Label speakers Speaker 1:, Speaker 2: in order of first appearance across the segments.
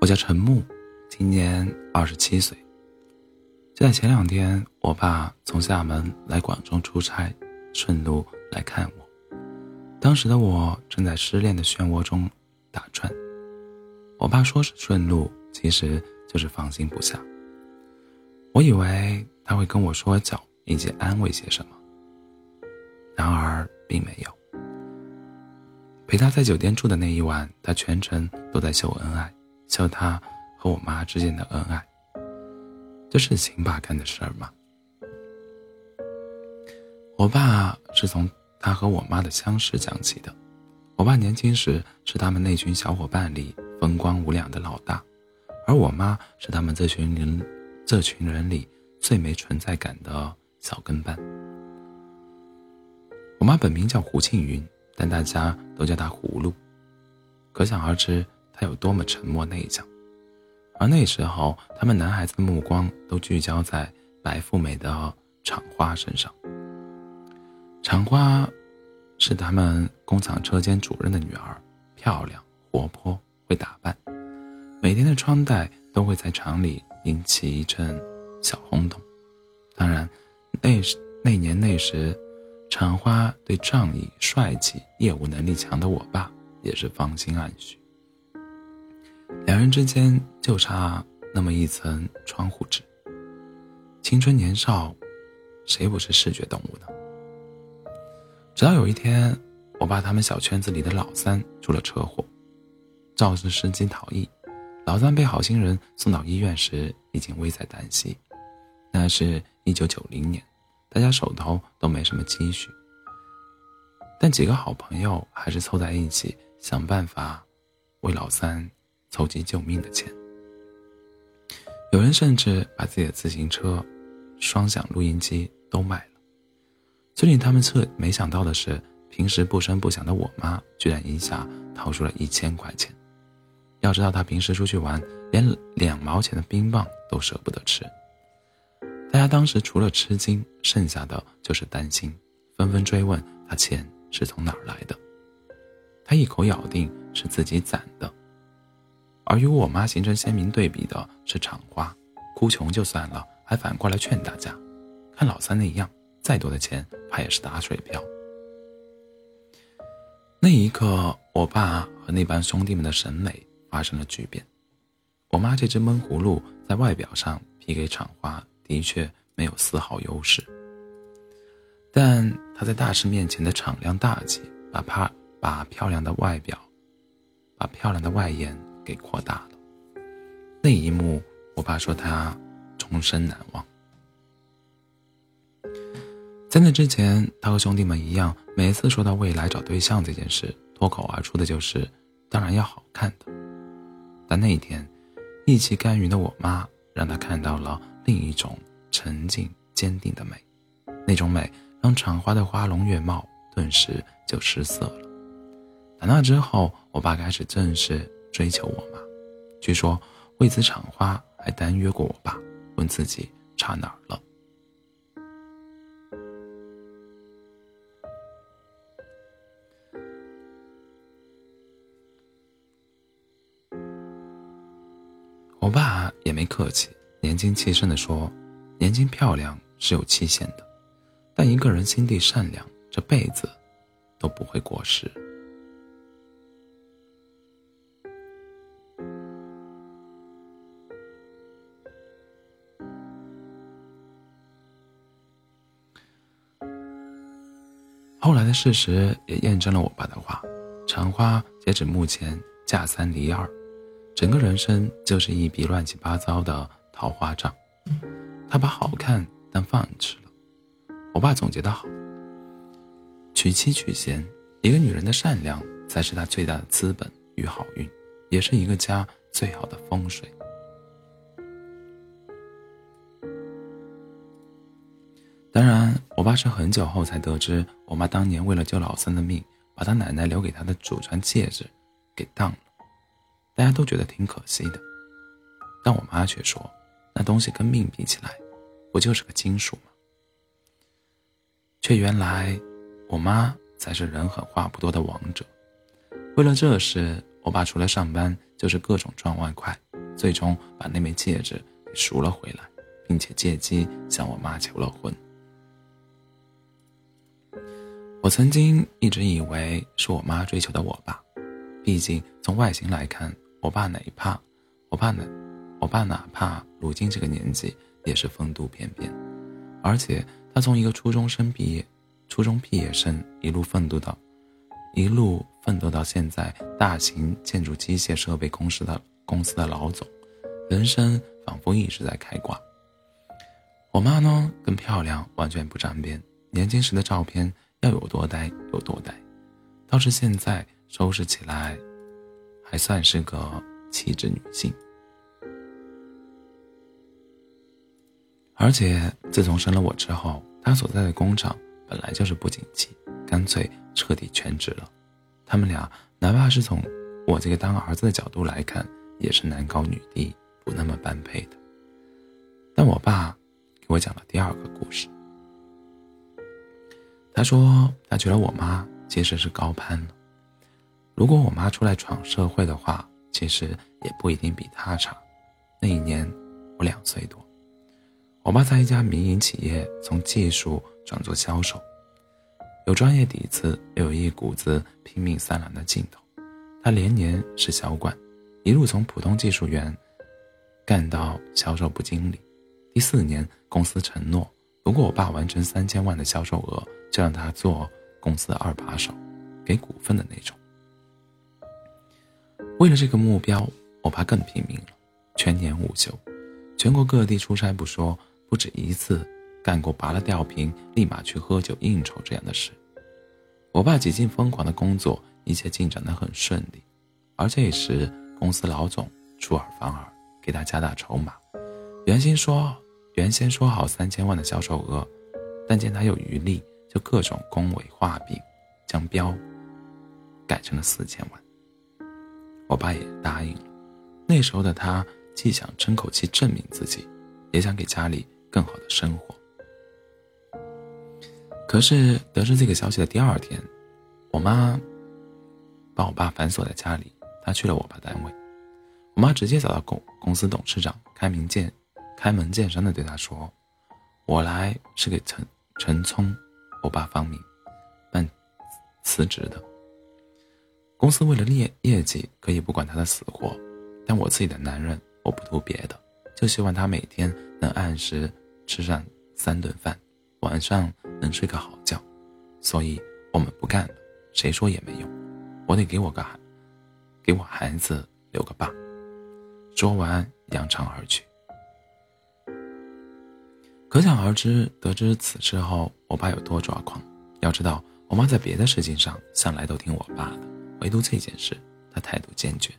Speaker 1: 我叫陈木，今年二十七岁。就在前两天，我爸从厦门来广州出差，顺路来看我。当时的我正在失恋的漩涡中打转。我爸说是顺路，其实就是放心不下。我以为他会跟我说教以及安慰些什么，然而并没有。陪他在酒店住的那一晚，他全程都在秀恩爱，秀他和我妈之间的恩爱。这是秦爸干的事儿吗？我爸是从他和我妈的相识讲起的。我爸年轻时是他们那群小伙伴里风光无两的老大，而我妈是他们这群人这群人里最没存在感的小跟班。我妈本名叫胡庆云。但大家都叫她葫芦，可想而知他有多么沉默内向。而那时候，他们男孩子的目光都聚焦在白富美的厂花身上。厂花是他们工厂车间主任的女儿，漂亮、活泼、会打扮，每天的穿戴都会在厂里引起一阵小轰动。当然，那时那年那时。厂花对仗义、帅气、业务能力强的我爸也是芳心暗许，两人之间就差那么一层窗户纸。青春年少，谁不是视觉动物呢？直到有一天，我爸他们小圈子里的老三出了车祸，肇事司机逃逸，老三被好心人送到医院时已经危在旦夕。那是一九九零年。大家手头都没什么积蓄，但几个好朋友还是凑在一起想办法为老三筹集救命的钱。有人甚至把自己的自行车、双响录音机都卖了。最令他们彻没想到的是，平时不声不响的我妈居然一下掏出了一千块钱。要知道，她平时出去玩，连两毛钱的冰棒都舍不得吃。大家当时除了吃惊，剩下的就是担心，纷纷追问他钱是从哪儿来的。他一口咬定是自己攒的，而与我妈形成鲜明对比的是厂花，哭穷就算了，还反过来劝大家，看老三那样，再多的钱怕也是打水漂。那一刻，我爸和那帮兄弟们的审美发生了巨变。我妈这只闷葫芦在外表上批给厂花。的确没有丝毫优势，但她在大师面前的敞亮大气，把怕把漂亮的外表，把漂亮的外延给扩大了。那一幕，我爸说他终身难忘。在那之前，他和兄弟们一样，每次说到未来找对象这件事，脱口而出的就是“当然要好看的”。但那一天，义气甘云的我妈让他看到了。另一种沉静坚定的美，那种美让厂花的花容月貌顿时就失色了。打那之后，我爸开始正式追求我妈，据说为此厂花还单约过我爸，问自己差哪儿了。我爸也没客气。年轻气盛地说：“年轻漂亮是有期限的，但一个人心地善良，这辈子都不会过时。”的事实也验证了我爸的话：长花截止目前嫁三离二，整个人生就是一笔乱七八糟的。桃花账，他把好看当饭吃了。我爸总结的好：娶妻娶贤，一个女人的善良才是她最大的资本与好运，也是一个家最好的风水。当然，我爸是很久后才得知，我妈当年为了救老三的命，把他奶奶留给他的祖传戒指给当了。大家都觉得挺可惜的，但我妈却说。那东西跟命比起来，不就是个金属吗？却原来，我妈才是人狠话不多的王者。为了这事，我爸除了上班就是各种赚外快，最终把那枚戒指给赎了回来，并且借机向我妈求了婚。我曾经一直以为是我妈追求的我爸，毕竟从外形来看，我爸哪怕我爸哪我爸哪怕如今这个年纪也是风度翩翩，而且他从一个初中生毕业，初中毕业生一路奋斗到一路奋斗到现在大型建筑机械设备公司的公司的老总，人生仿佛一直在开挂。我妈呢更漂亮，完全不沾边，年轻时的照片。要有多呆有多呆，倒是现在收拾起来，还算是个气质女性。而且自从生了我之后，她所在的工厂本来就是不景气，干脆彻底全职了。他们俩哪怕是从我这个当儿子的角度来看，也是男高女低，不那么般配的。但我爸给我讲了第二个故事。他说：“他觉得我妈其实是高攀了。如果我妈出来闯社会的话，其实也不一定比他差。那一年，我两岁多。我爸在一家民营企业从技术转做销售，有专业底子，又有一股子拼命三郎的劲头。他连年是销冠，一路从普通技术员干到销售部经理。第四年，公司承诺，如果我爸完成三千万的销售额。”就让他做公司的二把手，给股份的那种。为了这个目标，我爸更拼命了，全年无休，全国各地出差不说，不止一次干过拔了吊瓶立马去喝酒应酬这样的事。我爸几近疯狂的工作，一切进展得很顺利。而这时，公司老总出尔反尔，给他加大筹码。原先说原先说好三千万的销售额，但见他有余力。就各种恭维画饼，将标改成了四千万。我爸也答应了。那时候的他既想争口气证明自己，也想给家里更好的生活。可是得知这个消息的第二天，我妈把我爸反锁在家里。他去了我爸单位，我妈直接找到公公司董事长，开明见开门见山的对他说：“我来是给陈陈聪。”我爸方明办辞职的。公司为了业业绩，可以不管他的死活，但我自己的男人，我不图别的，就希望他每天能按时吃上三顿饭，晚上能睡个好觉。所以我们不干了，谁说也没用，我得给我个孩，给我孩子留个爸。说完，扬长而去。可想而知，得知此事后，我爸有多抓狂。要知道，我妈在别的事情上向来都听我爸的，唯独这件事，她态度坚决。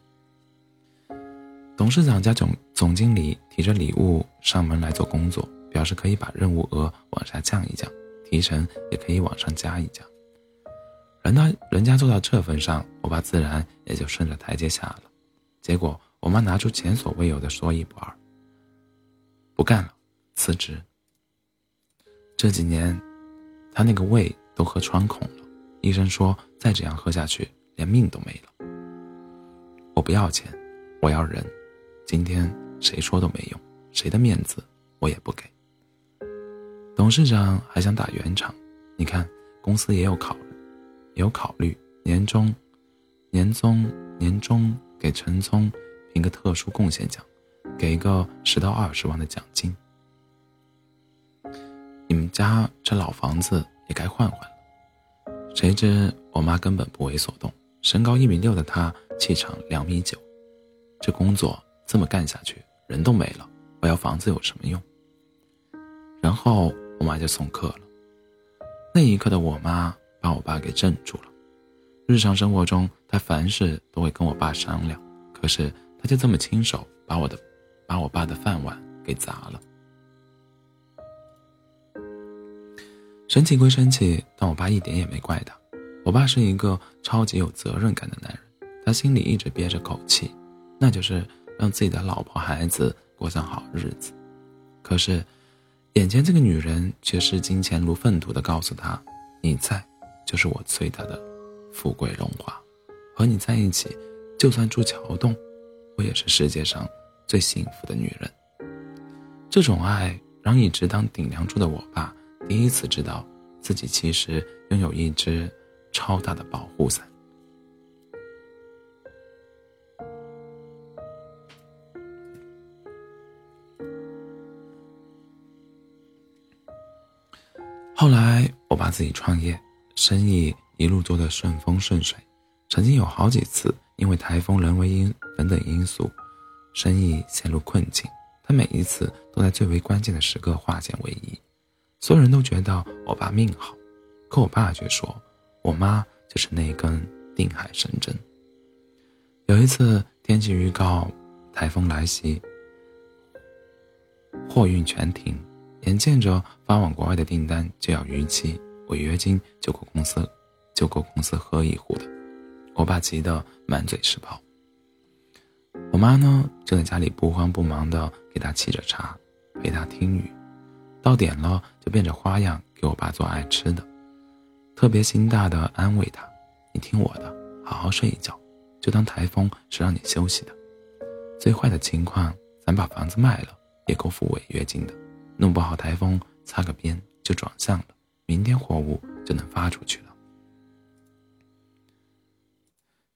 Speaker 1: 董事长加总总经理提着礼物上门来做工作，表示可以把任务额往下降一降，提成也可以往上加一加。人家人家做到这份上，我爸自然也就顺着台阶下了。结果，我妈拿出前所未有的说一不二，不干了，辞职。这几年，他那个胃都喝穿孔了。医生说再这样喝下去，连命都没了。我不要钱，我要人。今天谁说都没用，谁的面子我也不给。董事长还想打圆场，你看公司也有考虑，有考虑年终，年终年终给陈聪评个特殊贡献奖，给一个十到二十万的奖金。你们家这老房子也该换换了。谁知我妈根本不为所动，身高一米六的她气场两米九，这工作这么干下去，人都没了，我要房子有什么用？然后我妈就送客了。那一刻的我妈把我爸给镇住了。日常生活中，她凡事都会跟我爸商量，可是她就这么亲手把我的，把我爸的饭碗给砸了。生气归生气，但我爸一点也没怪他。我爸是一个超级有责任感的男人，他心里一直憋着口气，那就是让自己的老婆孩子过上好日子。可是，眼前这个女人却视金钱如粪土的告诉他：“你在，就是我最大的富贵荣华。和你在一起，就算住桥洞，我也是世界上最幸福的女人。这种爱让一直当顶梁柱的我爸第一次知道自己其实拥有一只超大的保护伞。后来，我爸自己创业，生意一路做得顺风顺水。曾经有好几次因为台风、人为因等等因素，生意陷入困境。他每一次都在最为关键的时刻化险为夷。所有人都觉得我爸命好，可我爸却说，我妈就是那根定海神针。有一次天气预告，台风来袭，货运全停。眼见着发往国外的订单就要逾期，违约金就够公司，就够公司喝一壶的。我爸急得满嘴是泡。我妈呢，就在家里不慌不忙地给他沏着茶，陪他听雨，到点了就变着花样给我爸做爱吃的，特别心大的安慰他：“你听我的，好好睡一觉，就当台风是让你休息的。最坏的情况，咱把房子卖了，也够付违约金的。”弄不好台风擦个边就转向了，明天货物就能发出去了。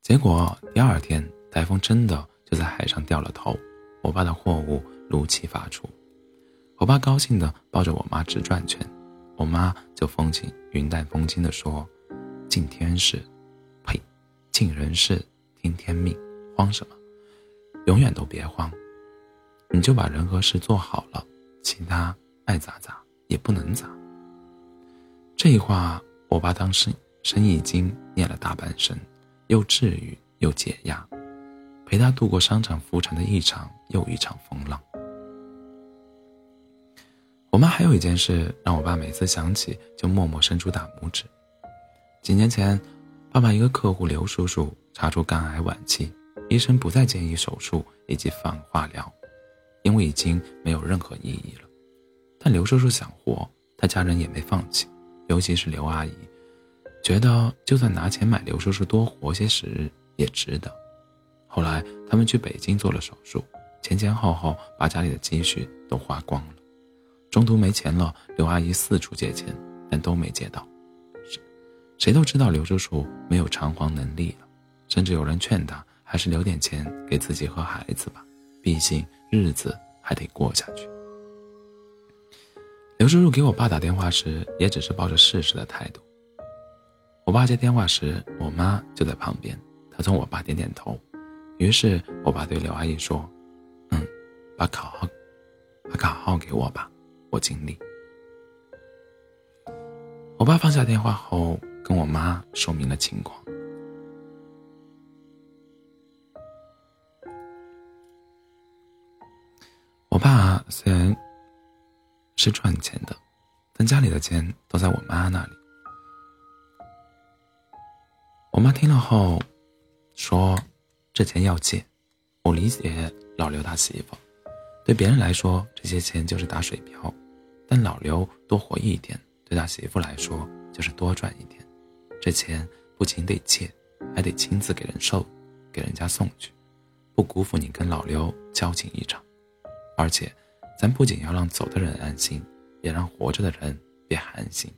Speaker 1: 结果第二天台风真的就在海上掉了头，我爸的货物如期发出。我爸高兴的抱着我妈直转圈，我妈就风轻云淡风轻的说：“敬天事，呸，敬人事，听天命，慌什么？永远都别慌，你就把人和事做好了。”其他爱咋咋也不能咋。这话我爸当时生意经念了大半生，又治愈又解压，陪他度过商场浮沉的一场又一场风浪。我妈还有一件事让我爸每次想起就默默伸出大拇指。几年前，爸爸一个客户刘叔叔查出肝癌晚期，医生不再建议手术以及放化疗。因为已经没有任何意义了，但刘叔叔想活，他家人也没放弃，尤其是刘阿姨，觉得就算拿钱买刘叔叔多活些时日也值得。后来他们去北京做了手术，前前后后把家里的积蓄都花光了。中途没钱了，刘阿姨四处借钱，但都没借到。谁都知道刘叔叔没有偿还能力了，甚至有人劝他还是留点钱给自己和孩子吧，毕竟。日子还得过下去。刘叔叔给我爸打电话时，也只是抱着试试的态度。我爸接电话时，我妈就在旁边，她冲我爸点点头。于是我爸对刘阿姨说：“嗯，把卡号，把卡号给我吧，我尽力。”我爸放下电话后，跟我妈说明了情况。我爸虽然是赚钱的，但家里的钱都在我妈那里。我妈听了后说：“这钱要借。”我理解老刘他媳妇，对别人来说这些钱就是打水漂，但老刘多活一天，对他媳妇来说就是多赚一点。这钱不仅得借，还得亲自给人收，给人家送去，不辜负你跟老刘交情一场。而且，咱不仅要让走的人安心，也让活着的人别寒心。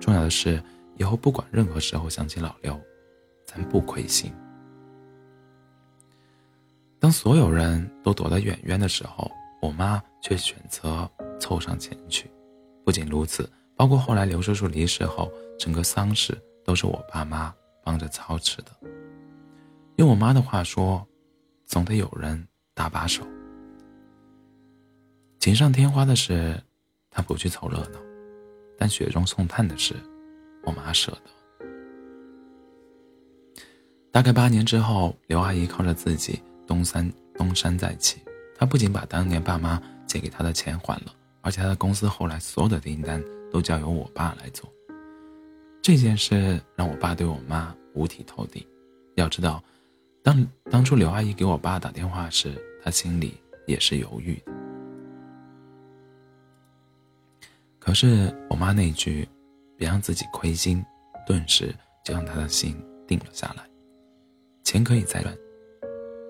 Speaker 1: 重要的是，以后不管任何时候想起老刘，咱不亏心。当所有人都躲得远远的时候，我妈却选择凑上前去。不仅如此，包括后来刘叔叔离世后，整个丧事都是我爸妈帮着操持的。用我妈的话说，总得有人搭把手。锦上添花的事，他不去凑热闹；但雪中送炭的事，我妈舍得。大概八年之后，刘阿姨靠着自己东山东山再起。她不仅把当年爸妈借给她的钱还了，而且他的公司后来所有的订单都交由我爸来做。这件事让我爸对我妈五体投地。要知道，当当初刘阿姨给我爸打电话时，他心里也是犹豫的。可是我妈那句“别让自己亏心”，顿时就让他的心定了下来。钱可以再赚，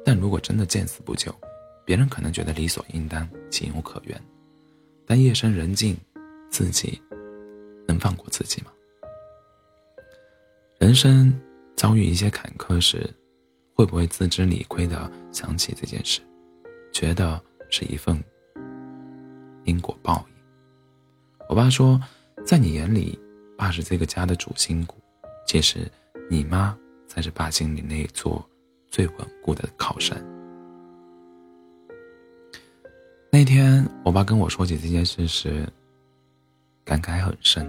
Speaker 1: 但如果真的见死不救，别人可能觉得理所应当、情有可原，但夜深人静，自己能放过自己吗？人生遭遇一些坎坷时，会不会自知理亏的想起这件事，觉得是一份因果报应？我爸说，在你眼里，爸是这个家的主心骨，其实你妈才是爸心里那座最稳固的靠山。那天，我爸跟我说起这件事时，感慨很深。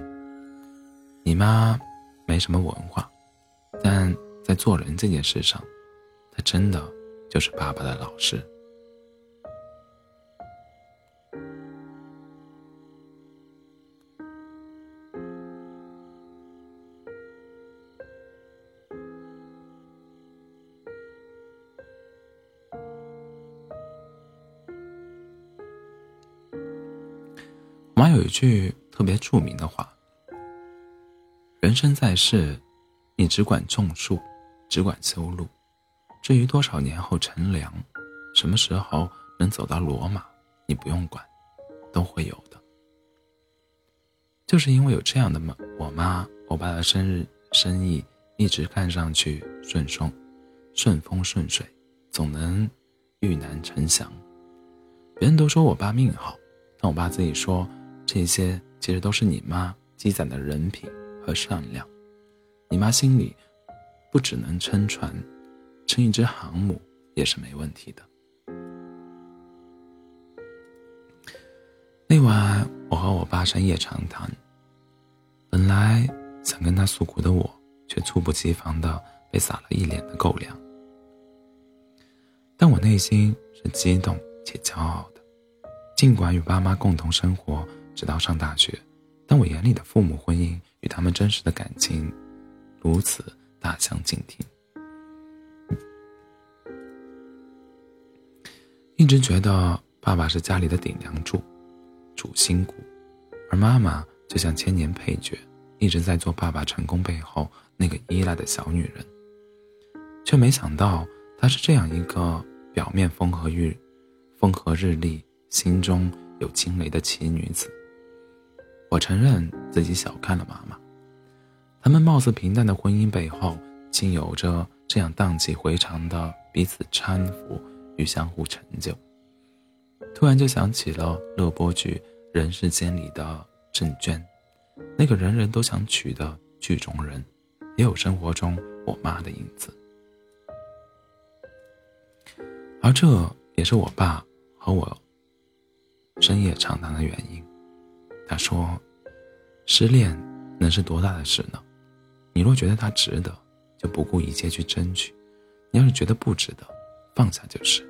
Speaker 1: 你妈没什么文化，但在做人这件事上，她真的就是爸爸的老师。妈有一句特别著名的话：“人生在世，你只管种树，只管修路，至于多少年后乘凉，什么时候能走到罗马，你不用管，都会有的。”就是因为有这样的妈，我妈，我爸的生日生意一直看上去顺顺，顺风顺水，总能遇难成祥。别人都说我爸命好，但我爸自己说。这些其实都是你妈积攒的人品和善良，你妈心里不只能撑船，撑一只航母也是没问题的。那晚我和我爸深夜长谈，本来想跟他诉苦的我，却猝不及防的被撒了一脸的狗粮。但我内心是激动且骄傲的，尽管与爸妈共同生活。直到上大学，但我眼里的父母婚姻与他们真实的感情如此大相径庭。一直觉得爸爸是家里的顶梁柱、主心骨，而妈妈就像千年配角，一直在做爸爸成功背后那个依赖的小女人。却没想到她是这样一个表面风和日风和日丽，心中有惊雷的奇女子。我承认自己小看了妈妈，他们貌似平淡的婚姻背后，竟有着这样荡气回肠的彼此搀扶与相互成就。突然就想起了热播剧《人世间》里的郑娟，那个人人都想娶的剧中人，也有生活中我妈的影子。而这也是我爸和我深夜长谈的原因。他说：“失恋能是多大的事呢？你若觉得它值得，就不顾一切去争取；你要是觉得不值得，放下就是。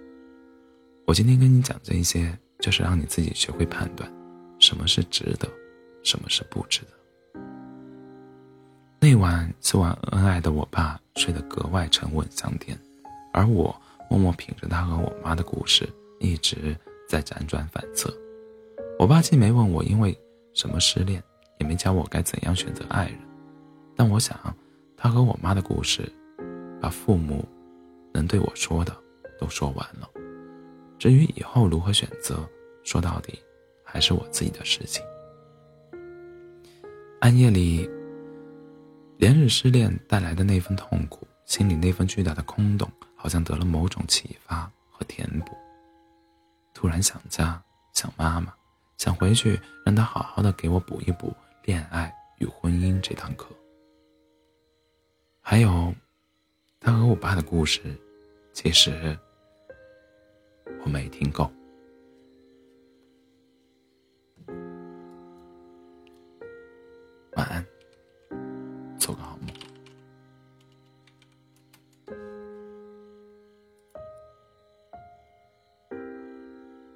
Speaker 1: 我今天跟你讲这些，就是让你自己学会判断，什么是值得，什么是不值得。”那晚吃完恩爱的我爸睡得格外沉稳香甜，而我默默品着他和我妈的故事，一直在辗转反侧。我爸既没问我因为。什么失恋，也没教我该怎样选择爱人，但我想，他和我妈的故事，把父母能对我说的都说完了。至于以后如何选择，说到底，还是我自己的事情。暗夜里，连日失恋带来的那份痛苦，心里那份巨大的空洞，好像得了某种启发和填补。突然想家，想妈妈。想回去让他好好的给我补一补恋爱与婚姻这堂课。还有他和我爸的故事其实我没听够。晚安。